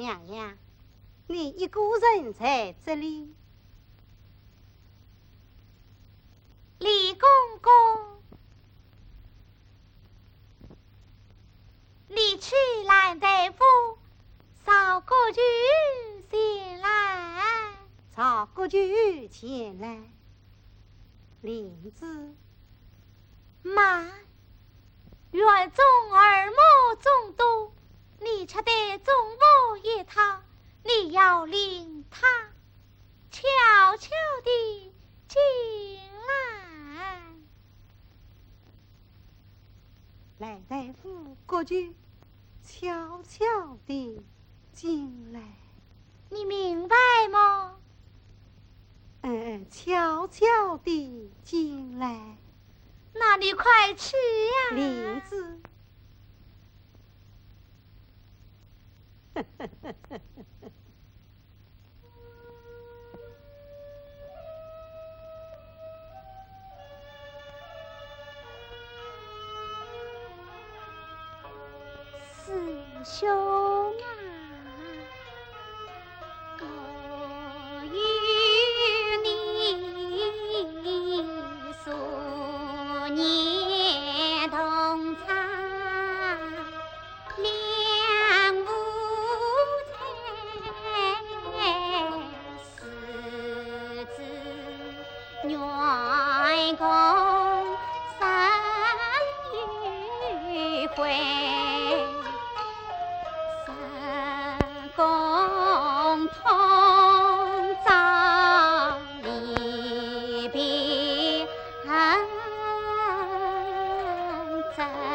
娘娘，你一个人在这里，李公公，你去兰大夫，曹国舅前来，曹国舅前来，林子，妈，院中耳目众多。你吃得中午一套，你要领他悄悄地进来。来大夫，过去悄悄地进来。你明白吗？嗯，悄悄地进来。那你快吃呀，林子。师兄啊！花。